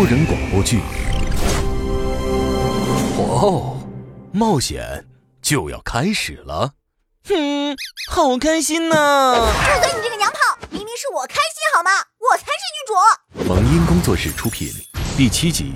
多人广播剧。哦，冒险就要开始了！哼，好开心呐！住嘴！你这个娘炮，明明是我开心好吗？我才是女主。萌音工作室出品，第七集。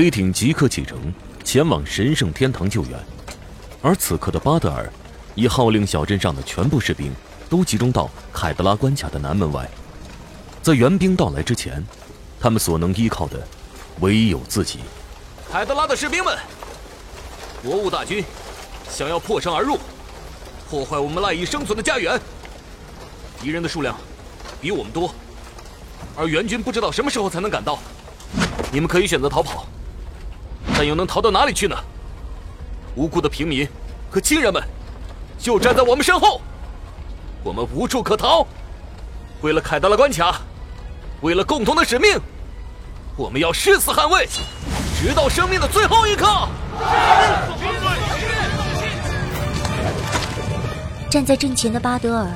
飞艇即刻启程，前往神圣天堂救援。而此刻的巴德尔，已号令小镇上的全部士兵都集中到凯德拉关卡的南门外。在援兵到来之前，他们所能依靠的，唯有自己。凯德拉的士兵们，魔物大军想要破城而入，破坏我们赖以生存的家园。敌人的数量比我们多，而援军不知道什么时候才能赶到。你们可以选择逃跑。但又能逃到哪里去呢？无辜的平民和亲人们就站在我们身后，我们无处可逃。为了凯达拉关卡，为了共同的使命，我们要誓死捍卫，直到生命的最后一刻。站在阵前的巴德尔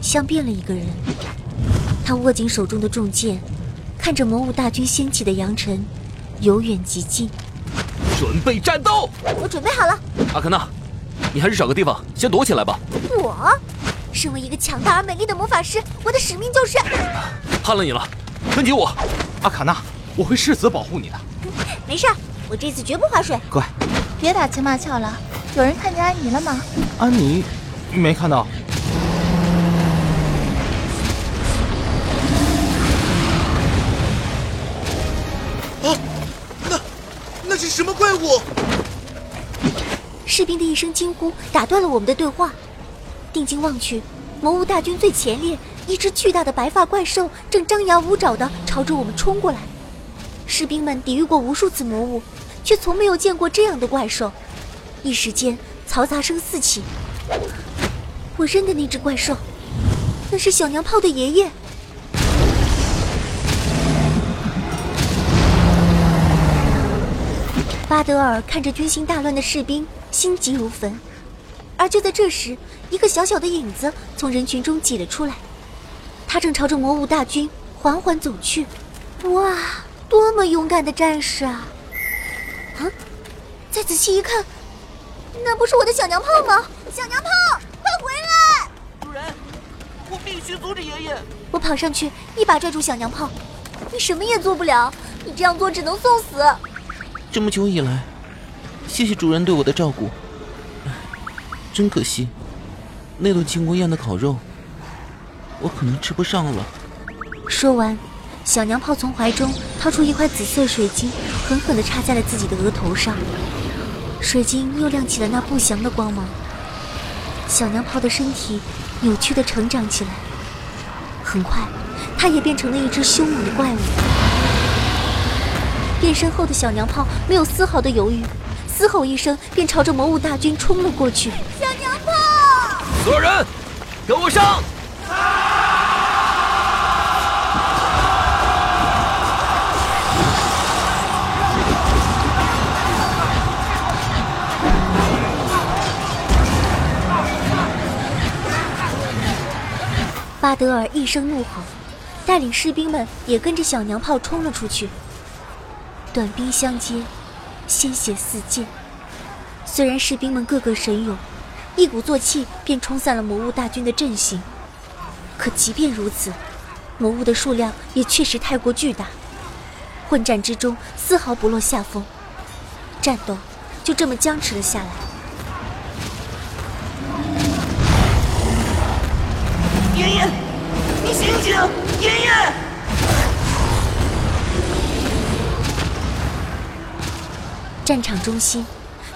像变了一个人，他握紧手中的重剑，看着魔物大军掀起的扬尘，由远及近。准备战斗！我准备好了。阿卡娜，你还是找个地方先躲起来吧。我，身为一个强大而美丽的魔法师，我的使命就是……怕了你了，跟紧我。阿卡娜，我会誓死保护你的。没事，我这次绝不划水。乖，别打情骂俏了。有人看见安妮了吗？安妮，没看到。什么怪物？士兵的一声惊呼打断了我们的对话。定睛望去，魔物大军最前列，一只巨大的白发怪兽正张牙舞爪地朝着我们冲过来。士兵们抵御过无数次魔物，却从没有见过这样的怪兽。一时间，嘈杂声四起。我认的那只怪兽，那是小娘炮的爷爷。巴德尔看着军心大乱的士兵，心急如焚。而就在这时，一个小小的影子从人群中挤了出来，他正朝着魔物大军缓缓走去。哇，多么勇敢的战士啊！啊！再仔细一看，那不是我的小娘炮吗？小娘炮，快回来！主人，我必须阻止爷爷！我跑上去，一把拽住小娘炮。你什么也做不了，你这样做只能送死。这么久以来，谢谢主人对我的照顾。真可惜，那顿庆功宴的烤肉，我可能吃不上了。说完，小娘炮从怀中掏出一块紫色水晶，狠狠地插在了自己的额头上。水晶又亮起了那不祥的光芒。小娘炮的身体扭曲地成长起来，很快，它也变成了一只凶猛的怪物。变身后的小娘炮没有丝毫的犹豫，嘶吼一声便朝着魔物大军冲了过去。小娘炮，所有人，跟我上！巴德尔一声怒吼，带领士兵们也跟着小娘炮冲了出去。短兵相接，鲜血四溅。虽然士兵们个个神勇，一鼓作气便冲散了魔物大军的阵型，可即便如此，魔物的数量也确实太过巨大。混战之中丝毫不落下风，战斗就这么僵持了下来。爷爷，你醒醒，爷爷战场中心，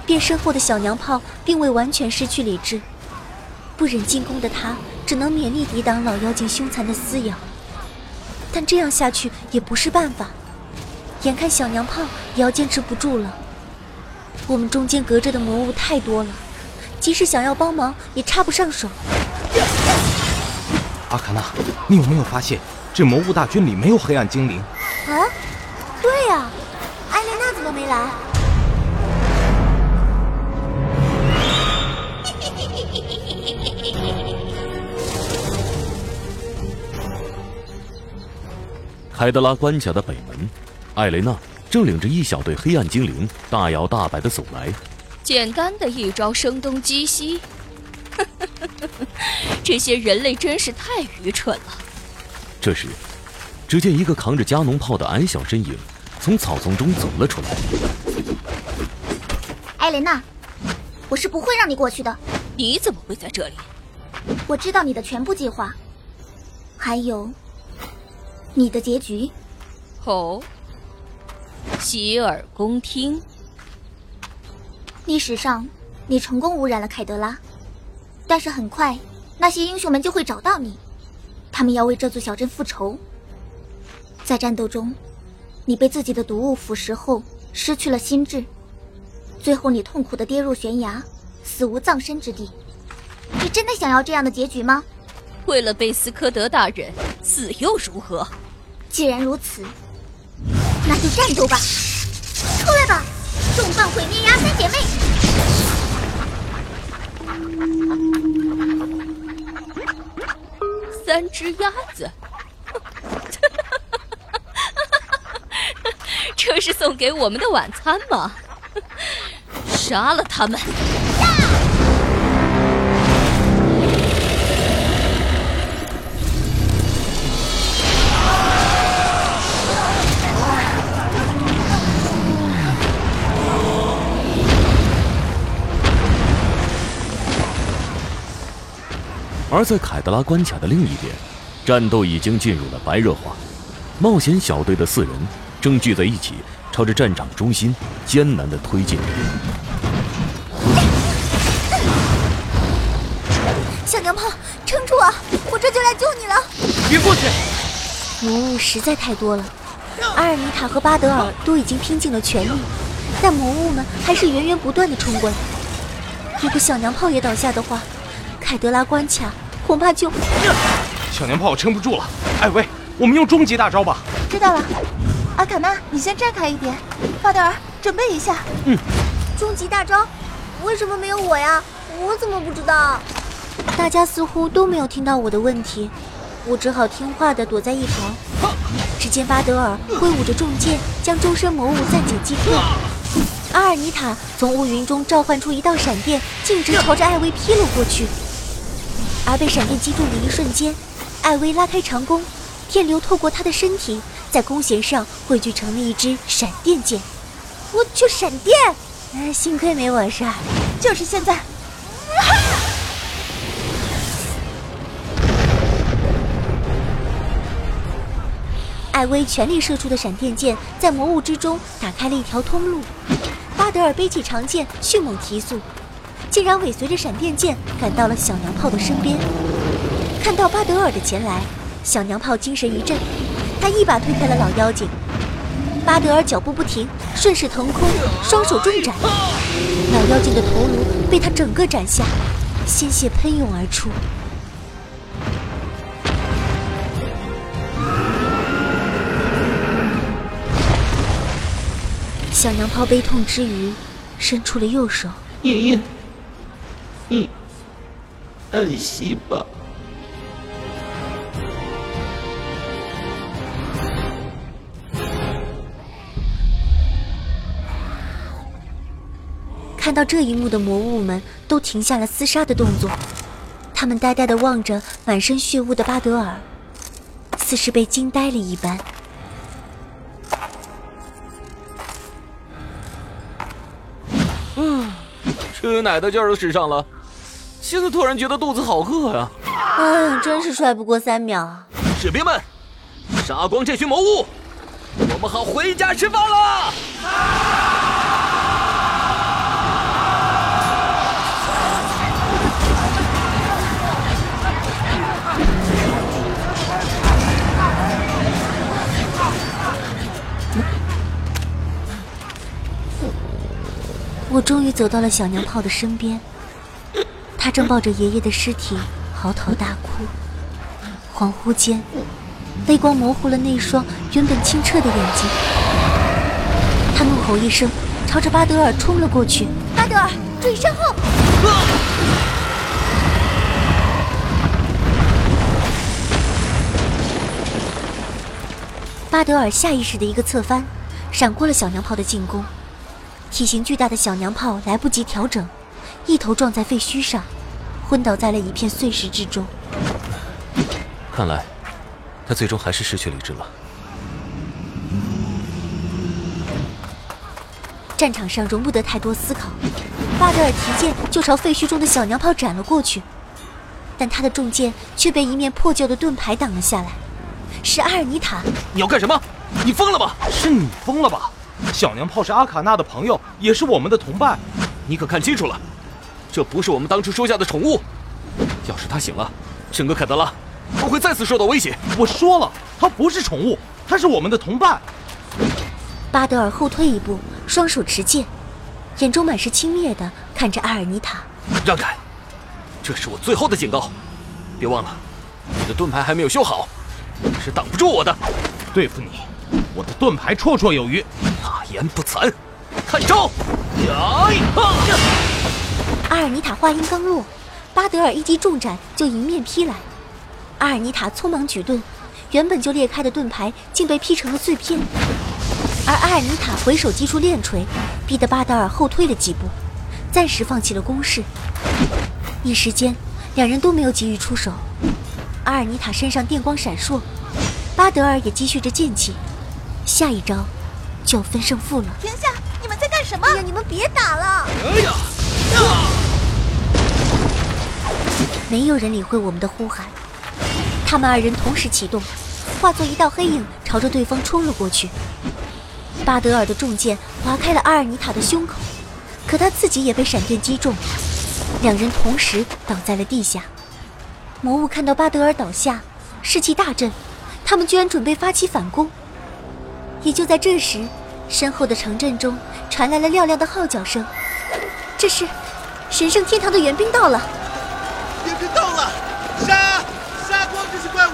变身后的小娘炮并未完全失去理智，不忍进攻的他只能勉力抵挡老妖精凶残的撕咬。但这样下去也不是办法，眼看小娘炮也要坚持不住了。我们中间隔着的魔物太多了，即使想要帮忙也插不上手。阿卡娜，你有没有发现这魔物大军里没有黑暗精灵？啊，对呀，艾莲娜怎么没来？凯德拉关卡的北门，艾雷娜正领着一小队黑暗精灵大摇大摆的走来。简单的一招声东击西，这些人类真是太愚蠢了。这时，只见一个扛着加农炮的矮小身影从草丛中走了出来。艾琳娜，我是不会让你过去的。你怎么会在这里？我知道你的全部计划，还有。你的结局，哦，洗耳恭听。历史上，你成功污染了凯德拉，但是很快，那些英雄们就会找到你，他们要为这座小镇复仇。在战斗中，你被自己的毒物腐蚀后失去了心智，最后你痛苦的跌入悬崖，死无葬身之地。你真的想要这样的结局吗？为了贝斯科德大人，死又如何？既然如此，那就战斗吧！出来吧，重磅毁灭鸭三姐妹！三只鸭子，这是送给我们的晚餐吗？杀了他们！而在凯德拉关卡的另一边，战斗已经进入了白热化。冒险小队的四人正聚在一起，朝着战场中心艰难地推进。小娘炮，撑住啊！我这就来救你了。别过去！魔物实在太多了，阿尔尼塔和巴德尔都已经拼尽了全力，但魔物们还是源源不断地冲过来。如果小娘炮也倒下的话，凯德拉关卡恐怕就……小娘炮撑不住了，艾薇，我们用终极大招吧。知道了，阿卡娜，你先站开一点。巴德尔，准备一下。嗯。终极大招？为什么没有我呀？我怎么不知道？大家似乎都没有听到我的问题，我只好听话的躲在一旁。只见巴德尔挥舞着重剑，将周身魔物暂且击退。阿尔尼塔从乌云中召唤出一道闪电，径直朝着艾薇劈了过去。而被闪电击中的一瞬间，艾薇拉开长弓，电流透过她的身体，在弓弦上汇聚成了一支闪电箭。我去，闪电！哎，幸亏没我事儿。就是现在！艾薇全力射出的闪电箭在魔物之中打开了一条通路。巴德尔背起长剑，迅猛提速。竟然尾随着闪电剑赶到了小娘炮的身边，看到巴德尔的前来，小娘炮精神一振，他一把推开了老妖精。巴德尔脚步不停，顺势腾空，双手重斩，老妖精的头颅被他整个斩下，鲜血喷涌而出。小娘炮悲痛之余，伸出了右手。爷爷。你安息吧。看到这一幕的魔物们都停下了厮杀的动作，他们呆呆的望着满身血污的巴德尔，似是被惊呆了一般。吃奶的劲儿都使上了。现在突然觉得肚子好饿呀！哎，真是帅不过三秒。士兵们，杀光这群魔物，我们好回家吃饭了。我终于走到了小娘炮的身边，他正抱着爷爷的尸体嚎啕大哭。恍惚间，泪光模糊了那双原本清澈的眼睛。他怒吼一声，朝着巴德尔冲了过去。巴德尔，注意身后！巴德尔下意识的一个侧翻，闪过了小娘炮的进攻。体型巨大的小娘炮来不及调整，一头撞在废墟上，昏倒在了一片碎石之中。看来，他最终还是失去理智了。战场上容不得太多思考，巴德尔提剑就朝废墟中的小娘炮斩了过去，但他的重剑却被一面破旧的盾牌挡了下来。是阿尔尼塔！你要干什么？你疯了吧？是你疯了吧？小娘炮是阿卡娜的朋友，也是我们的同伴。你可看清楚了，这不是我们当初收下的宠物。要是他醒了，整个凯德拉都会再次受到威胁。我说了，他不是宠物，他是我们的同伴。巴德尔后退一步，双手持剑，眼中满是轻蔑的看着阿尔尼塔。让开！这是我最后的警告，别忘了，你的盾牌还没有修好，是挡不住我的。对付你，我的盾牌绰绰有余。大言不惭！看招！呀！阿尔尼塔话音刚落，巴德尔一击重斩就迎面劈来。阿尔尼塔匆忙举盾，原本就裂开的盾牌竟被劈成了碎片。而阿尔尼塔回手击出链锤，逼得巴德尔后退了几步，暂时放弃了攻势。一时间，两人都没有急于出手。阿尔尼塔身上电光闪烁，巴德尔也积蓄着剑气，下一招就要分胜负了。停下！你们在干什么？哎呀，你们别打了！哎呀！没有人理会我们的呼喊，他们二人同时启动，化作一道黑影，朝着对方冲了过去。巴德尔的重剑划开了阿尔尼塔的胸口，可他自己也被闪电击中，两人同时倒在了地下。魔物看到巴德尔倒下，士气大振，他们居然准备发起反攻。也就在这时，身后的城镇中传来了嘹亮的号角声，这是神圣天堂的援兵到了！援兵到了！杀！杀光这些怪物！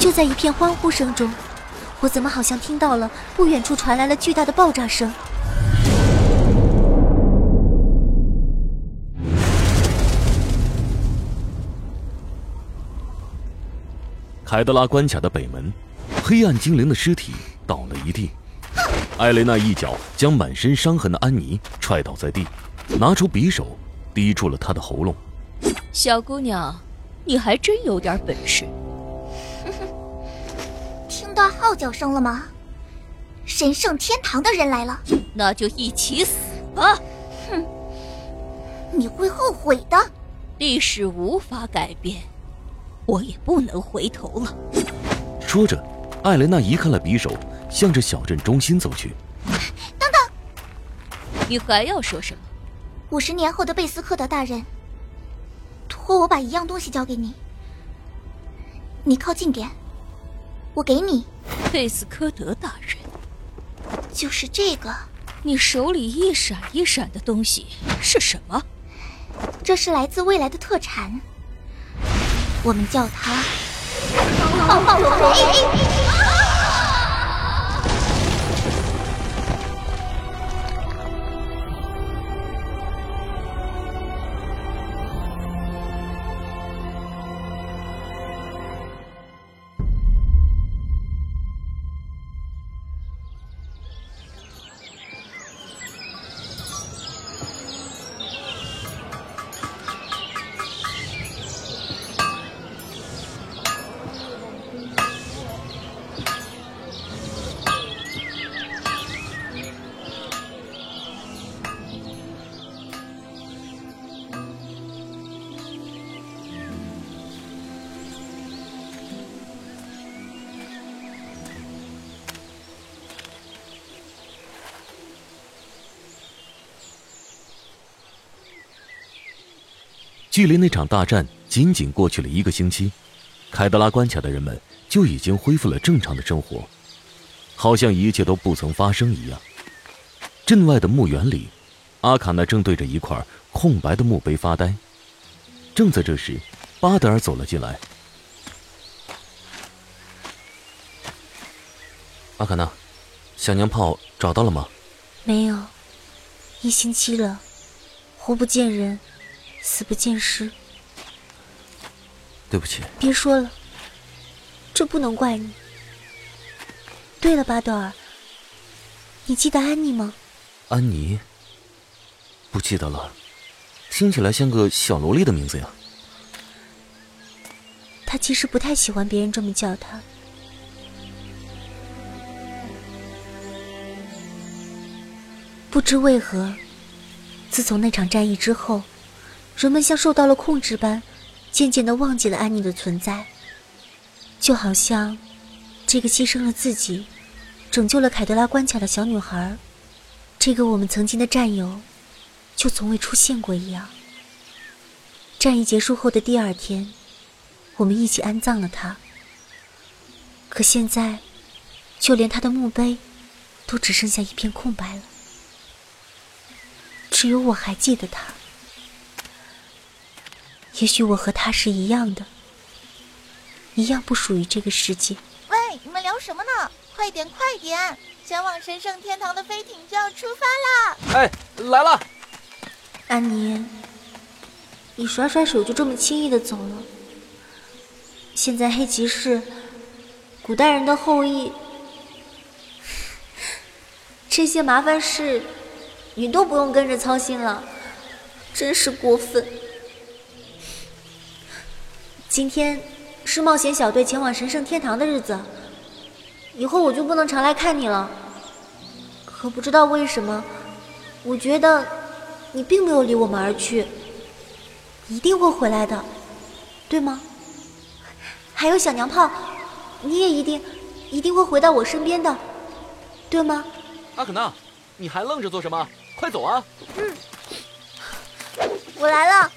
就在一片欢呼声中，我怎么好像听到了不远处传来了巨大的爆炸声？凯德拉关卡的北门，黑暗精灵的尸体倒了一地。艾雷娜一脚将满身伤痕的安妮踹倒在地，拿出匕首抵住了她的喉咙。小姑娘，你还真有点本事。听到号角声了吗？神圣天堂的人来了，那就一起死吧！哼，你会后悔的。历史无法改变，我也不能回头了。说着，艾雷娜移开了匕首，向着小镇中心走去。等等，你还要说什么？五十年后的贝斯克德大人托我把一样东西交给你，你靠近点。我给你，贝斯科德大人，就是这个。你手里一闪一闪的东西是什么？这是来自未来的特产，我们叫它爆爆锤。距离那场大战仅仅过去了一个星期，凯德拉关卡的人们就已经恢复了正常的生活，好像一切都不曾发生一样。镇外的墓园里，阿卡娜正对着一块空白的墓碑发呆。正在这时，巴德尔走了进来。阿卡娜，小娘炮找到了吗？没有，一星期了，活不见人，死不见尸。对不起。别说了，这不能怪你。对了，巴德尔，你记得安妮吗？安妮？不记得了，听起来像个小萝莉的名字呀。他其实不太喜欢别人这么叫他。不知为何，自从那场战役之后，人们像受到了控制般，渐渐的忘记了安妮的存在。就好像，这个牺牲了自己，拯救了凯德拉关卡的小女孩，这个我们曾经的战友，就从未出现过一样。战役结束后的第二天，我们一起安葬了她。可现在，就连她的墓碑，都只剩下一片空白了。只有我还记得他。也许我和他是一样的，一样不属于这个世界。喂，你们聊什么呢？快点，快点！前往神圣天堂的飞艇就要出发啦！哎，来了！安妮，你甩甩手就这么轻易的走了。现在黑骑士，古代人的后裔，这些麻烦事。你都不用跟着操心了，真是过分。今天是冒险小队前往神圣天堂的日子，以后我就不能常来看你了。可不知道为什么，我觉得你并没有离我们而去，一定会回来的，对吗？还有小娘炮，你也一定一定会回到我身边的，对吗？阿可娜，你还愣着做什么？快走啊！嗯，我来了。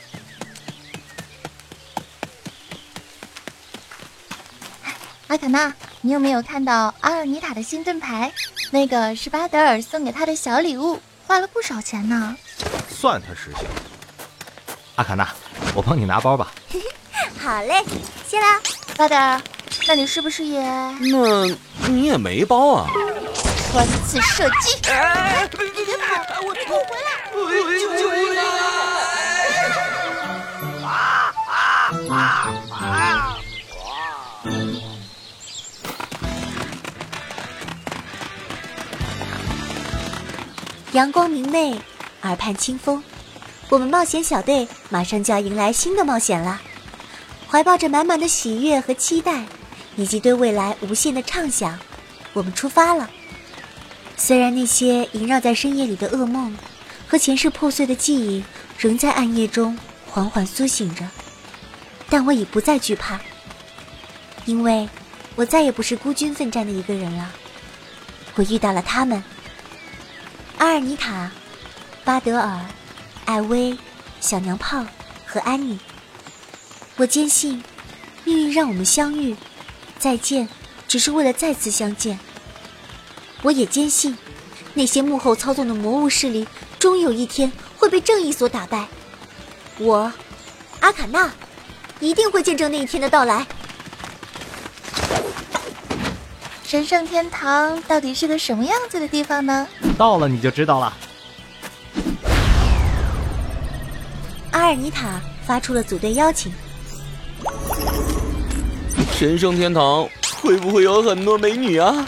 阿卡娜，你有没有看到阿尔尼塔的新盾牌？那个是巴德尔送给他的小礼物，花了不少钱呢。算他识相。阿卡娜，我帮你拿包吧。好嘞，谢啦。巴德尔，那你是不是也……那你也没包啊？穿刺射击！你别跑！我我回来！救阳光明媚，耳畔清风，我们冒险小队马上就要迎来新的冒险了。怀抱着满满的喜悦和期待，以及对未来无限的畅想，我们出发了。虽然那些萦绕在深夜里的噩梦，和前世破碎的记忆，仍在暗夜中缓缓苏醒着，但我已不再惧怕，因为我再也不是孤军奋战的一个人了。我遇到了他们：阿尔尼塔、巴德尔、艾薇、小娘炮和安妮。我坚信，命运让我们相遇，再见，只是为了再次相见。我也坚信，那些幕后操纵的魔物势力，终有一天会被正义所打败。我，阿卡娜，一定会见证那一天的到来。神圣天堂到底是个什么样子的地方呢？到了你就知道了。阿尔尼塔发出了组队邀请。神圣天堂会不会有很多美女啊？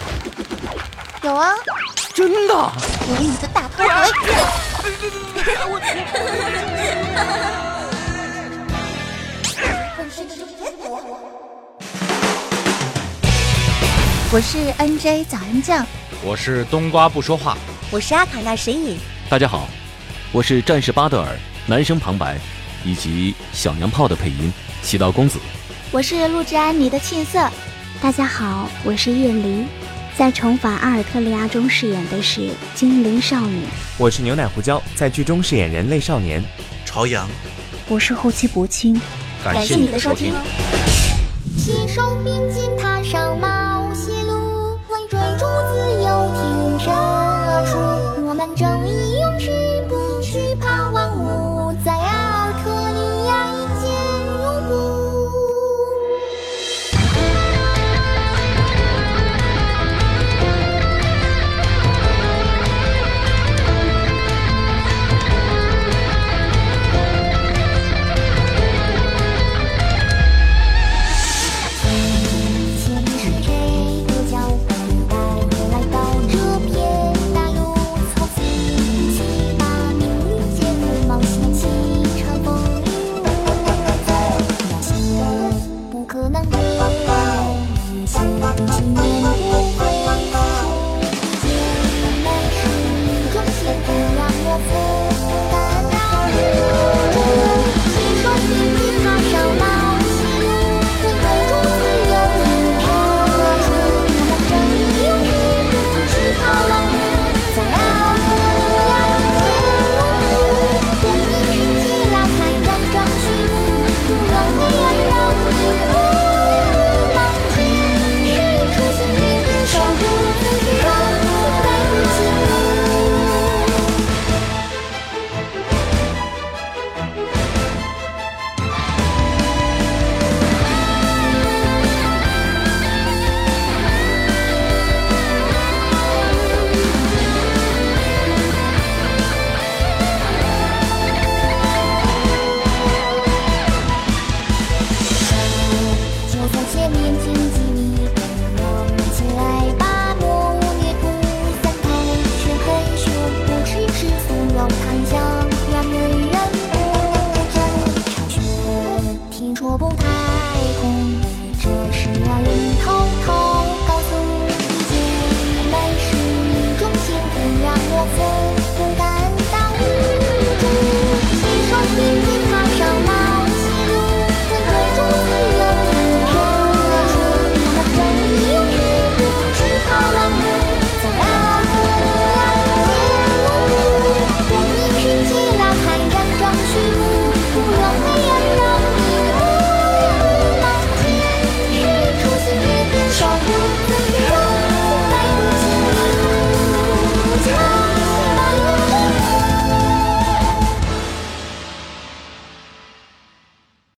有啊，真的！我给你个大头我是 NJ 早安酱，我是冬瓜不说话，我是阿卡那神隐。大家好，我是战士巴德尔，男生旁白，以及小娘炮的配音，喜道公子。我是录制安妮的沁色。大家好，我是叶离。在重返阿尔特利亚中饰演的是精灵少女。我是牛奶胡椒，在剧中饰演人类少年。朝阳，我是后期薄青，感谢你的收听。携手并肩踏上冒由挺身